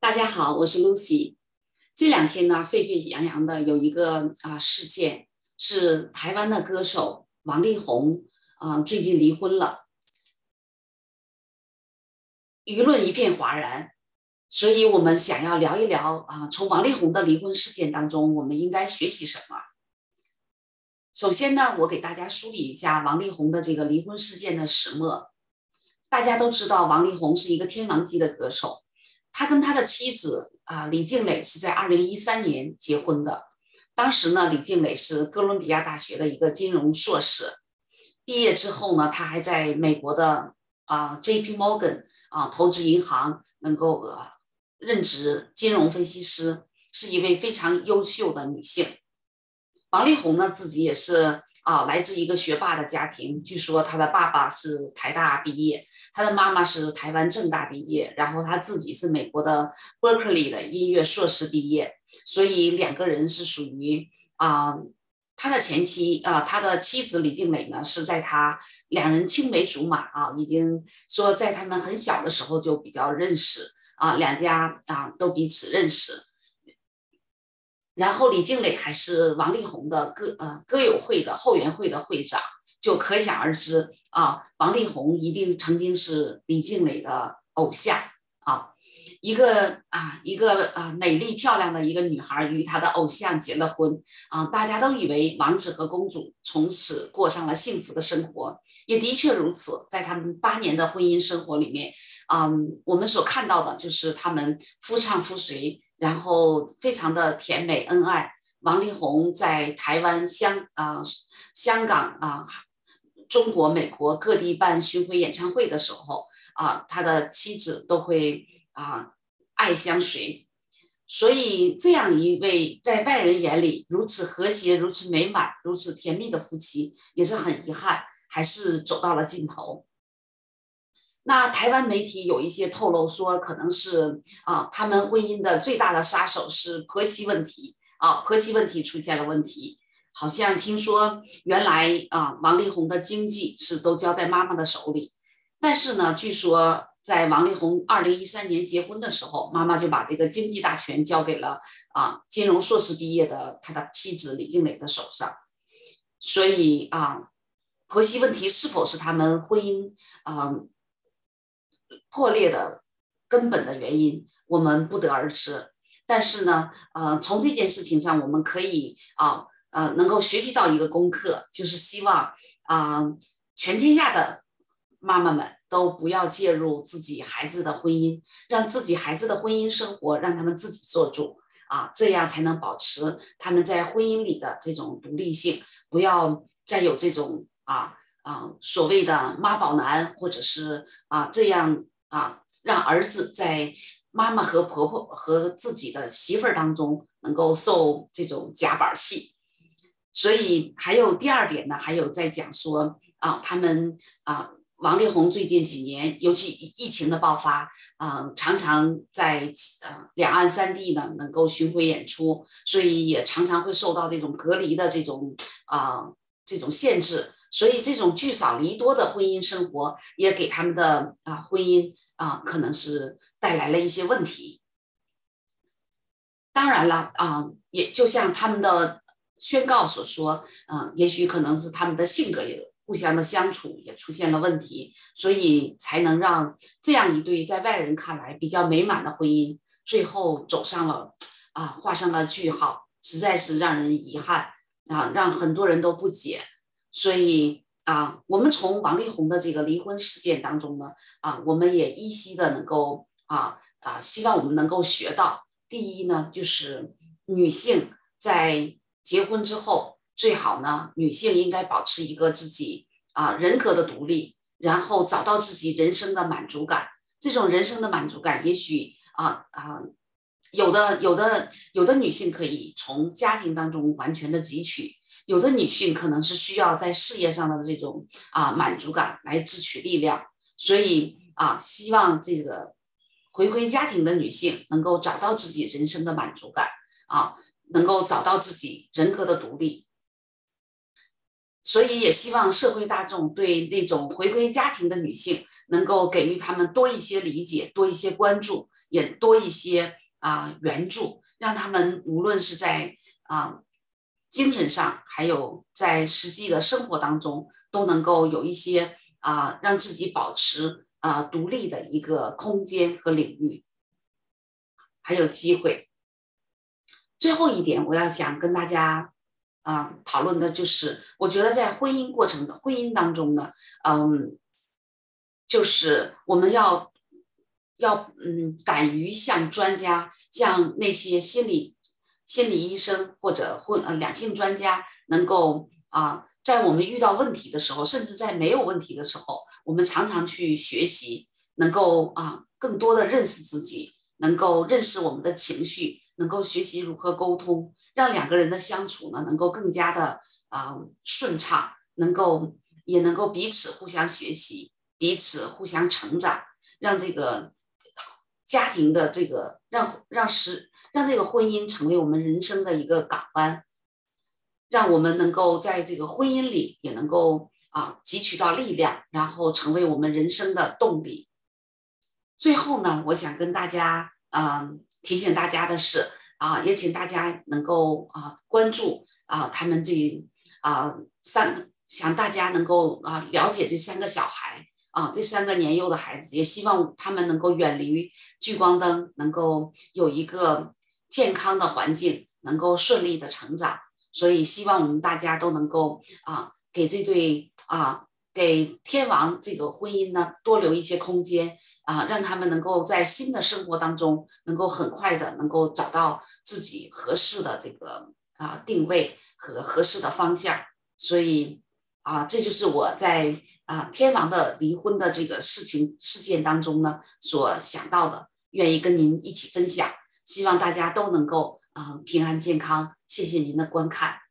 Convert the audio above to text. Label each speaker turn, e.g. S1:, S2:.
S1: 大家好，我是 Lucy。这两天呢，沸沸扬扬的有一个啊事件，是台湾的歌手王力宏啊最近离婚了，舆论一片哗然。所以我们想要聊一聊啊，从王力宏的离婚事件当中，我们应该学习什么？首先呢，我给大家梳理一下王力宏的这个离婚事件的始末。大家都知道，王力宏是一个天王级的歌手。他跟他的妻子啊李静蕾是在二零一三年结婚的。当时呢，李静蕾是哥伦比亚大学的一个金融硕士。毕业之后呢，他还在美国的啊 J.P. Morgan 啊投资银行能够呃任职金融分析师，是一位非常优秀的女性。王力宏呢，自己也是。啊，来自一个学霸的家庭。据说他的爸爸是台大毕业，他的妈妈是台湾政大毕业，然后他自己是美国的伯克利的音乐硕士毕业。所以两个人是属于啊，他的前妻啊，他的妻子李静蕾呢，是在他两人青梅竹马啊，已经说在他们很小的时候就比较认识啊，两家啊都彼此认识。然后李静蕾还是王力宏的歌呃歌友会的后援会的会长，就可想而知啊，王力宏一定曾经是李静蕾的偶像啊，一个啊一个啊美丽漂亮的一个女孩与她的偶像结了婚啊，大家都以为王子和公主从此过上了幸福的生活，也的确如此，在他们八年的婚姻生活里面啊，我们所看到的就是他们夫唱妇随。然后非常的甜美恩爱。王力宏在台湾、香啊、香港啊、中国、美国各地办巡回演唱会的时候啊，他的妻子都会啊爱相随。所以这样一位在外人眼里如此和谐、如此美满、如此甜蜜的夫妻，也是很遗憾，还是走到了尽头。那台湾媒体有一些透露说，可能是啊，他们婚姻的最大的杀手是婆媳问题啊，婆媳问题出现了问题。好像听说原来啊，王力宏的经济是都交在妈妈的手里，但是呢，据说在王力宏二零一三年结婚的时候，妈妈就把这个经济大权交给了啊，金融硕士毕业的他的妻子李静蕾的手上。所以啊，婆媳问题是否是他们婚姻啊？破裂的根本的原因，我们不得而知。但是呢，呃，从这件事情上，我们可以啊，呃，能够学习到一个功课，就是希望啊，全天下的妈妈们都不要介入自己孩子的婚姻，让自己孩子的婚姻生活让他们自己做主啊，这样才能保持他们在婚姻里的这种独立性，不要再有这种啊啊所谓的妈宝男，或者是啊这样。啊，让儿子在妈妈和婆婆和自己的媳妇儿当中能够受这种夹板气，所以还有第二点呢，还有在讲说啊，他们啊，王力宏最近几年，尤其疫情的爆发啊，常常在呃两岸三地呢能够巡回演出，所以也常常会受到这种隔离的这种啊这种限制。所以，这种聚少离多的婚姻生活也给他们的啊婚姻啊，可能是带来了一些问题。当然了啊，也就像他们的宣告所说，嗯，也许可能是他们的性格也互相的相处也出现了问题，所以才能让这样一对在外人看来比较美满的婚姻，最后走上了啊画上了句号，实在是让人遗憾啊，让很多人都不解。所以啊，我们从王力宏的这个离婚事件当中呢，啊，我们也依稀的能够啊啊，希望我们能够学到，第一呢，就是女性在结婚之后，最好呢，女性应该保持一个自己啊人格的独立，然后找到自己人生的满足感。这种人生的满足感，也许啊啊，有的有的有的女性可以从家庭当中完全的汲取。有的女性可能是需要在事业上的这种啊满足感来自取力量，所以啊，希望这个回归家庭的女性能够找到自己人生的满足感啊，能够找到自己人格的独立。所以也希望社会大众对那种回归家庭的女性能够给予她们多一些理解，多一些关注，也多一些啊援助，让他们无论是在啊精神上，还有在实际的生活当中，都能够有一些啊让自己保持啊独立的一个空间和领域，还有机会。最后一点，我要想跟大家啊讨论的就是，我觉得在婚姻过程的婚姻当中呢，嗯，就是我们要要嗯敢于向专家，向那些心理心理医生或者婚呃两性专家，能够啊在我们遇到问题的时候，甚至在没有问题的时候，我们常常去学习，能够啊更多的认识自己，能够认识我们的情绪。能够学习如何沟通，让两个人的相处呢能够更加的啊顺畅，能够也能够彼此互相学习，彼此互相成长，让这个家庭的这个让让使让这个婚姻成为我们人生的一个港湾，让我们能够在这个婚姻里也能够啊汲取到力量，然后成为我们人生的动力。最后呢，我想跟大家嗯。提醒大家的是啊，也请大家能够啊关注啊他们这啊三，想大家能够啊了解这三个小孩啊这三个年幼的孩子，也希望他们能够远离聚光灯，能够有一个健康的环境，能够顺利的成长。所以希望我们大家都能够啊给这对啊。给天王这个婚姻呢多留一些空间啊，让他们能够在新的生活当中能够很快的能够找到自己合适的这个啊定位和合适的方向。所以啊，这就是我在啊天王的离婚的这个事情事件当中呢所想到的，愿意跟您一起分享。希望大家都能够啊平安健康。谢谢您的观看。